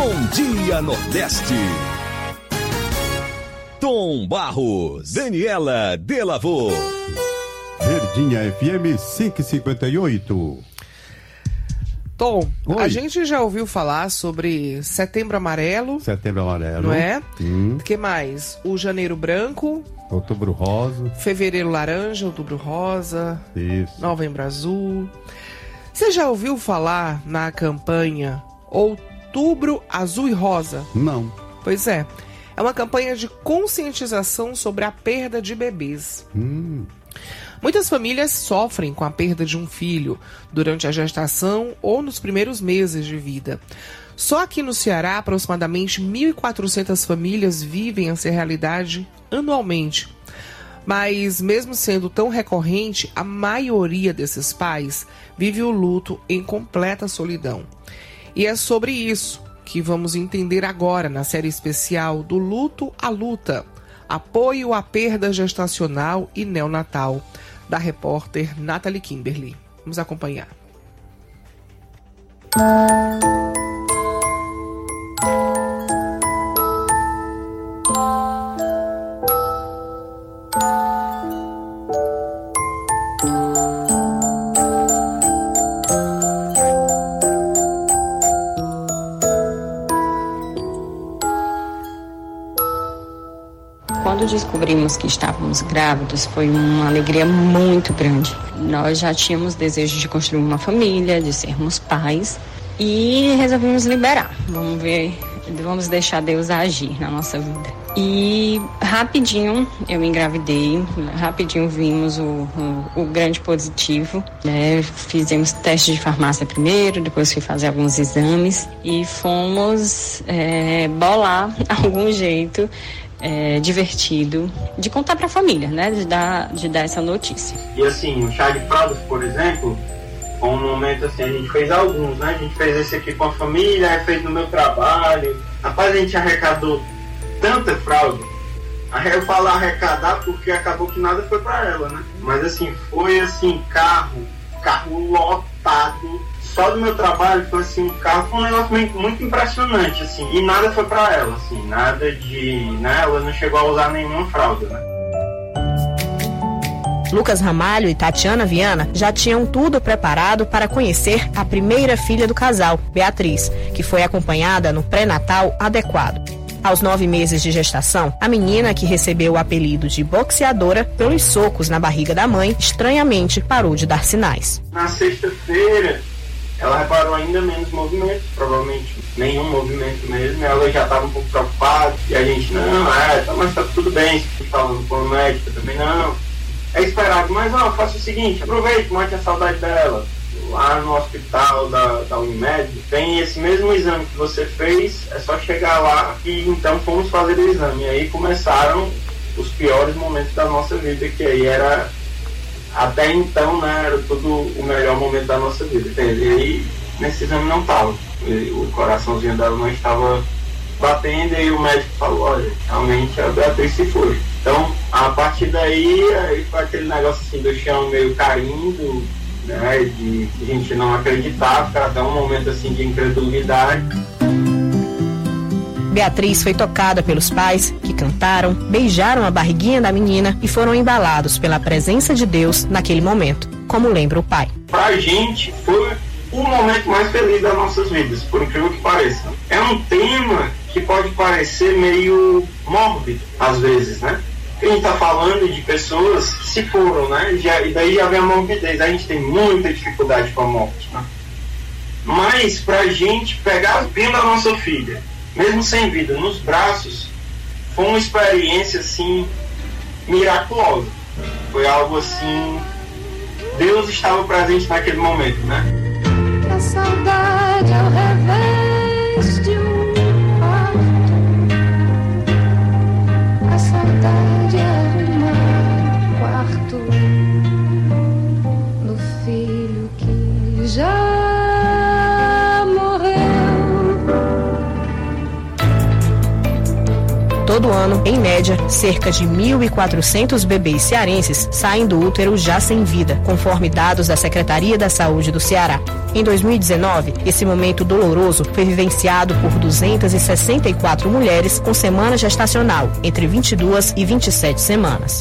Bom Dia Nordeste. Tom Barros, Daniela Delavô. Verdinha FM 558. Tom, Oi. a gente já ouviu falar sobre Setembro Amarelo, Setembro Amarelo. não é? Hum, O que mais? O Janeiro Branco, outubro Rosa. Fevereiro Laranja, Outubro Rosa, Isso. Novembro Azul. Você já ouviu falar na campanha Outubro Azul e Rosa? Não. Pois é. É uma campanha de conscientização sobre a perda de bebês. Hum, Muitas famílias sofrem com a perda de um filho durante a gestação ou nos primeiros meses de vida. Só aqui no Ceará, aproximadamente 1.400 famílias vivem essa realidade anualmente. Mas, mesmo sendo tão recorrente, a maioria desses pais vive o luto em completa solidão. E é sobre isso que vamos entender agora na série especial do Luto à Luta Apoio à Perda Gestacional e Neonatal, da repórter Nathalie Kimberly. Vamos acompanhar. Descobrimos que estávamos grávidos, foi uma alegria muito grande. Nós já tínhamos desejo de construir uma família, de sermos pais e resolvemos liberar. Vamos ver, vamos deixar Deus agir na nossa vida. E rapidinho eu engravidei, rapidinho vimos o, o, o grande positivo. Né? Fizemos teste de farmácia primeiro, depois fui fazer alguns exames e fomos é, bolar algum jeito é, divertido de contar para a família, né? De dar, de dar essa notícia. E assim, o chá de fraldas, por exemplo, foi um momento assim, a gente fez alguns, né? A gente fez esse aqui com a família, fez no meu trabalho. Rapaz, a gente arrecadou tanta fralda. Aí Eu falo arrecadar porque acabou que nada foi para ela, né? Mas assim, foi assim, carro, carro lotado. Só do meu trabalho foi assim, um carro foi um negócio muito, muito impressionante, assim. E nada foi para ela, assim, nada de. Né? Ela não chegou a usar nenhuma fralda, né? Lucas Ramalho e Tatiana Viana já tinham tudo preparado para conhecer a primeira filha do casal, Beatriz, que foi acompanhada no pré-natal adequado. Aos nove meses de gestação, a menina, que recebeu o apelido de boxeadora pelos socos na barriga da mãe, estranhamente parou de dar sinais. Na sexta-feira, ela reparou ainda menos movimentos, provavelmente nenhum movimento mesmo. Ela já estava um pouco preocupada e a gente, não, é, tá, mas tá tudo bem. Falando com a médica também, não. É esperado, mas ó, faça o seguinte: aproveite, mate a saudade dela. Lá no hospital da, da Unimed, tem esse mesmo exame que você fez, é só chegar lá e então fomos fazer o exame. E aí começaram os piores momentos da nossa vida, que aí era até então, né, era tudo o melhor momento da nossa vida. entende? E aí, nesse exame não estava. O coraçãozinho dela não estava batendo, e o médico falou, olha, realmente a Beatriz se foi. Então, a partir daí, aí foi aquele negócio assim do chão meio caindo, né, de a gente não acreditar, ficar até um momento assim de incredulidade. Beatriz foi tocada pelos pais, que cantaram, beijaram a barriguinha da menina e foram embalados pela presença de Deus naquele momento, como lembra o pai. pra gente foi o momento mais feliz das nossas vidas, por incrível que pareça. É um tema que pode parecer meio mórbido, às vezes, né? A gente tá falando de pessoas que se foram, né? Já, e daí já vem a morbidez. A gente tem muita dificuldade com a morte, né? Mas pra gente pegar vindo a nossa filha, mesmo sem vida, nos braços, foi uma experiência assim miraculosa. Foi algo assim Deus estava presente naquele momento, né? Todo ano, em média, cerca de 1.400 bebês cearenses saem do útero já sem vida, conforme dados da Secretaria da Saúde do Ceará. Em 2019, esse momento doloroso foi vivenciado por 264 mulheres com semana gestacional, entre 22 e 27 semanas.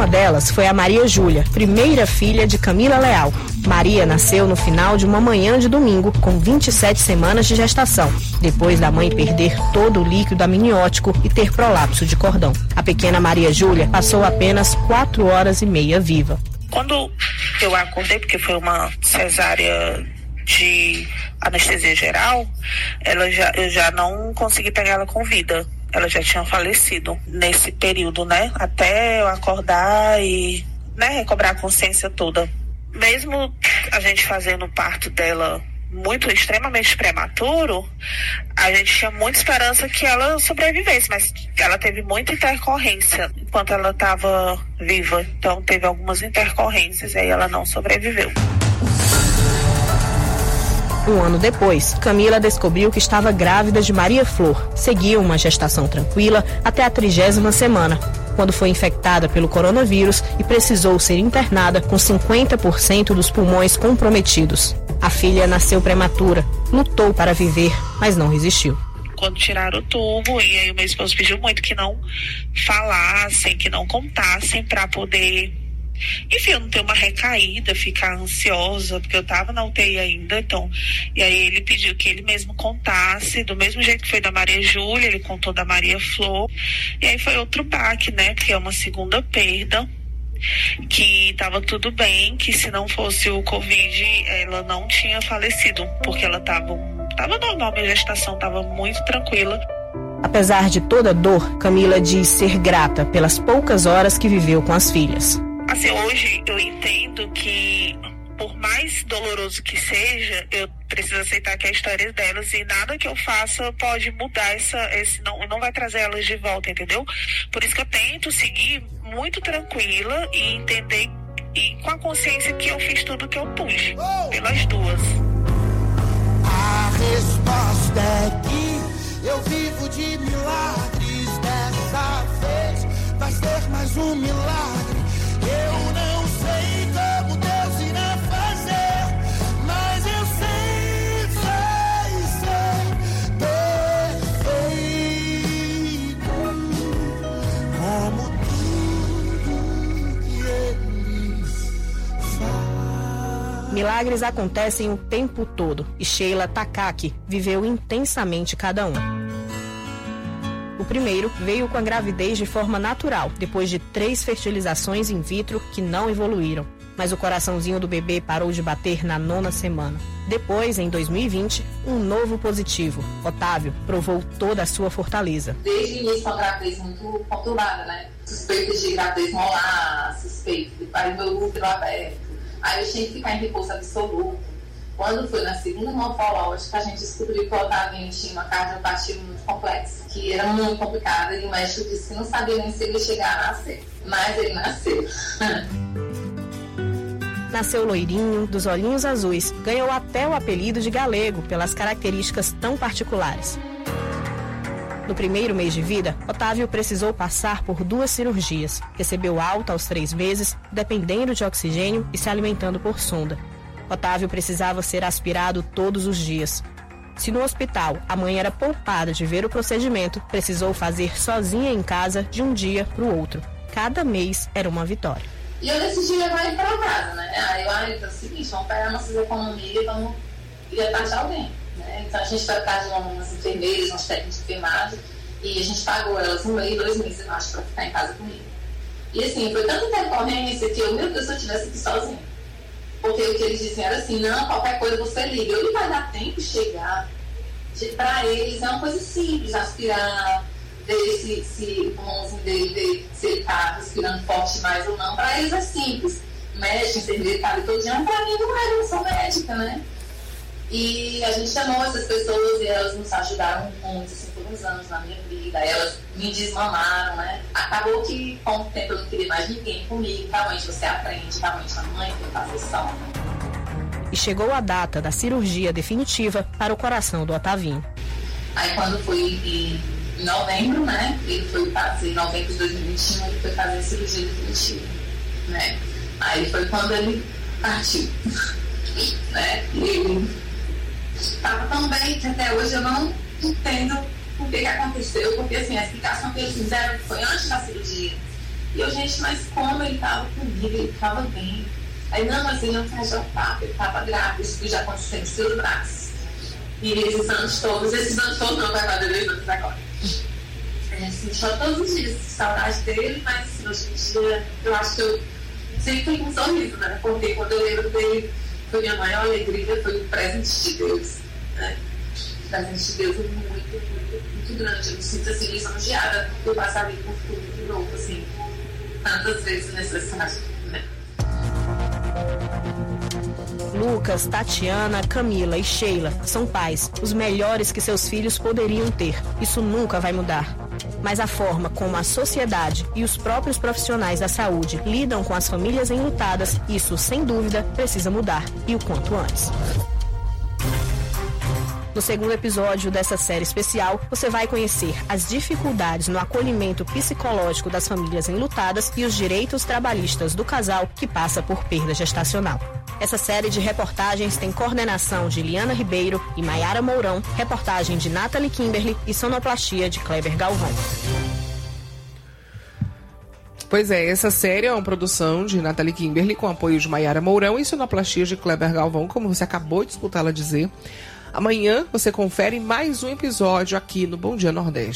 Uma delas foi a Maria Júlia, primeira filha de Camila Leal. Maria nasceu no final de uma manhã de domingo, com 27 semanas de gestação, depois da mãe perder todo o líquido amniótico e ter prolapso de cordão. A pequena Maria Júlia passou apenas 4 horas e meia viva. Quando eu acordei, porque foi uma cesárea de anestesia geral, ela já, eu já não consegui pegar ela com vida. Ela já tinha falecido nesse período, né? Até eu acordar e né, recobrar a consciência toda. Mesmo a gente fazendo o parto dela muito extremamente prematuro, a gente tinha muita esperança que ela sobrevivesse, mas ela teve muita intercorrência enquanto ela estava viva. Então teve algumas intercorrências e aí ela não sobreviveu. Um ano depois, Camila descobriu que estava grávida de Maria Flor. Seguiu uma gestação tranquila até a trigésima semana, quando foi infectada pelo coronavírus e precisou ser internada com 50% dos pulmões comprometidos. A filha nasceu prematura, lutou para viver, mas não resistiu quando tiraram o tubo e aí o meu esposo pediu muito que não falassem, que não contassem para poder enfim, eu não ter uma recaída, ficar ansiosa, porque eu tava na UTI ainda, então, e aí ele pediu que ele mesmo contasse, do mesmo jeito que foi da Maria Júlia, ele contou da Maria Flor, e aí foi outro baque, né, porque é uma segunda perda, que estava tudo bem, que se não fosse o Covid, ela não tinha falecido, porque ela estava tava normal, minha gestação estava muito tranquila. Apesar de toda a dor, Camila diz ser grata pelas poucas horas que viveu com as filhas. Assim, hoje eu entendo que por mais doloroso que seja, eu preciso aceitar que é a história delas e nada que eu faça pode mudar essa, esse não, não vai trazer elas de volta, entendeu? Por isso que eu tento seguir muito tranquila e entender e com a consciência que eu fiz tudo que eu pude pelas duas. A resposta Milagres acontecem o tempo todo e Sheila Takaki viveu intensamente cada um. O primeiro veio com a gravidez de forma natural, depois de três fertilizações in vitro que não evoluíram. Mas o coraçãozinho do bebê parou de bater na nona semana. Depois, em 2020, um novo positivo. Otávio provou toda a sua fortaleza. Desde o início, uma gravidez muito conturbada, né? Suspeita de gravidez molar, suspeita, aí meu útero aberto. Aí eu tinha que ficar em repouso absoluto. Quando foi na segunda morfológica, a gente descobriu que o Otavinho tinha uma cardiopatia muito complexa, que era muito complicada, e o médico disse que não sabia nem se ele chegar a nascer. Mas ele nasceu. Nasceu loirinho, dos olhinhos azuis, ganhou até o apelido de galego pelas características tão particulares. No primeiro mês de vida, Otávio precisou passar por duas cirurgias. Recebeu alta aos três meses, dependendo de oxigênio e se alimentando por sonda. Otávio precisava ser aspirado todos os dias. Se no hospital a mãe era poupada de ver o procedimento, precisou fazer sozinha em casa de um dia para o outro. Cada mês era uma vitória. E eu decidi levar ele para casa, né? Aí eu falei o seguinte, vamos pegar nossas economias e vamos ir de alguém. Né? Então a gente foi atrás de umas enfermeiras, umas técnicas de enfermagem, e a gente pagou elas um mês, dois meses, eu acho, para ficar em casa comigo. E assim, foi tanta intercorrência que eu, meu Deus, se eu estivesse aqui sozinha. Porque o que eles diziam era assim, não, qualquer coisa você liga. Ele vai dar tempo de chegar. Para eles é uma coisa simples, aspirar, ver se, se o pulmãozinho dele, ver se ele está respirando forte demais ou não. Para eles é simples. Médico, enfermeiro, tá ali todo dia. Para mim não era, eu sou médica, né? E a gente chamou essas pessoas e elas nos ajudaram muito, assim, por uns anos na minha vida. Elas me desmamaram, né? Acabou que, com o tempo, eu não queria mais ninguém comigo. Realmente você aprende, realmente a mãe tem que fazer só. E chegou a data da cirurgia definitiva para o coração do Otavinho. Aí quando foi em em novembro, né? Ele foi fazer, em novembro de 2021, ele foi fazer a cirurgia definitiva, né? Aí foi quando ele partiu, né? E ele estava tão bem que até hoje eu não entendo o que, que aconteceu, porque assim, a explicação que eles fizeram foi antes da cirurgia. E eu, gente, mas como ele estava comigo, ele estava bem. Aí, não, mas ele não faz papo, ele estava grávido, isso já aconteceu em seus braços. E esses anos todos, esses anos todos não vai fazer dois anos agora. É, assim, só todos os dias, saudade dele, mas assim, hoje em dia eu acho que eu sempre com um sorriso, né? Porque quando eu lembro dele, foi minha maior alegria, foi o presente de Deus. Né? O presente de Deus é muito, muito, muito grande. Eu me sinto assim, lisonjeada por passar ali por tudo de novo, assim, tantas vezes necessário. Né? Lucas, Tatiana, Camila e Sheila são pais, os melhores que seus filhos poderiam ter. Isso nunca vai mudar. Mas a forma como a sociedade e os próprios profissionais da saúde lidam com as famílias enlutadas, isso sem dúvida precisa mudar e o quanto antes. No segundo episódio dessa série especial, você vai conhecer as dificuldades no acolhimento psicológico das famílias enlutadas e os direitos trabalhistas do casal que passa por perda gestacional. Essa série de reportagens tem coordenação de Liana Ribeiro e Maiara Mourão, reportagem de Nathalie Kimberly e sonoplastia de Kleber Galvão. Pois é, essa série é uma produção de Nathalie Kimberly com apoio de Maiara Mourão e sonoplastia de Kleber Galvão, como você acabou de escutá-la dizer. Amanhã você confere mais um episódio aqui no Bom Dia Nordeste.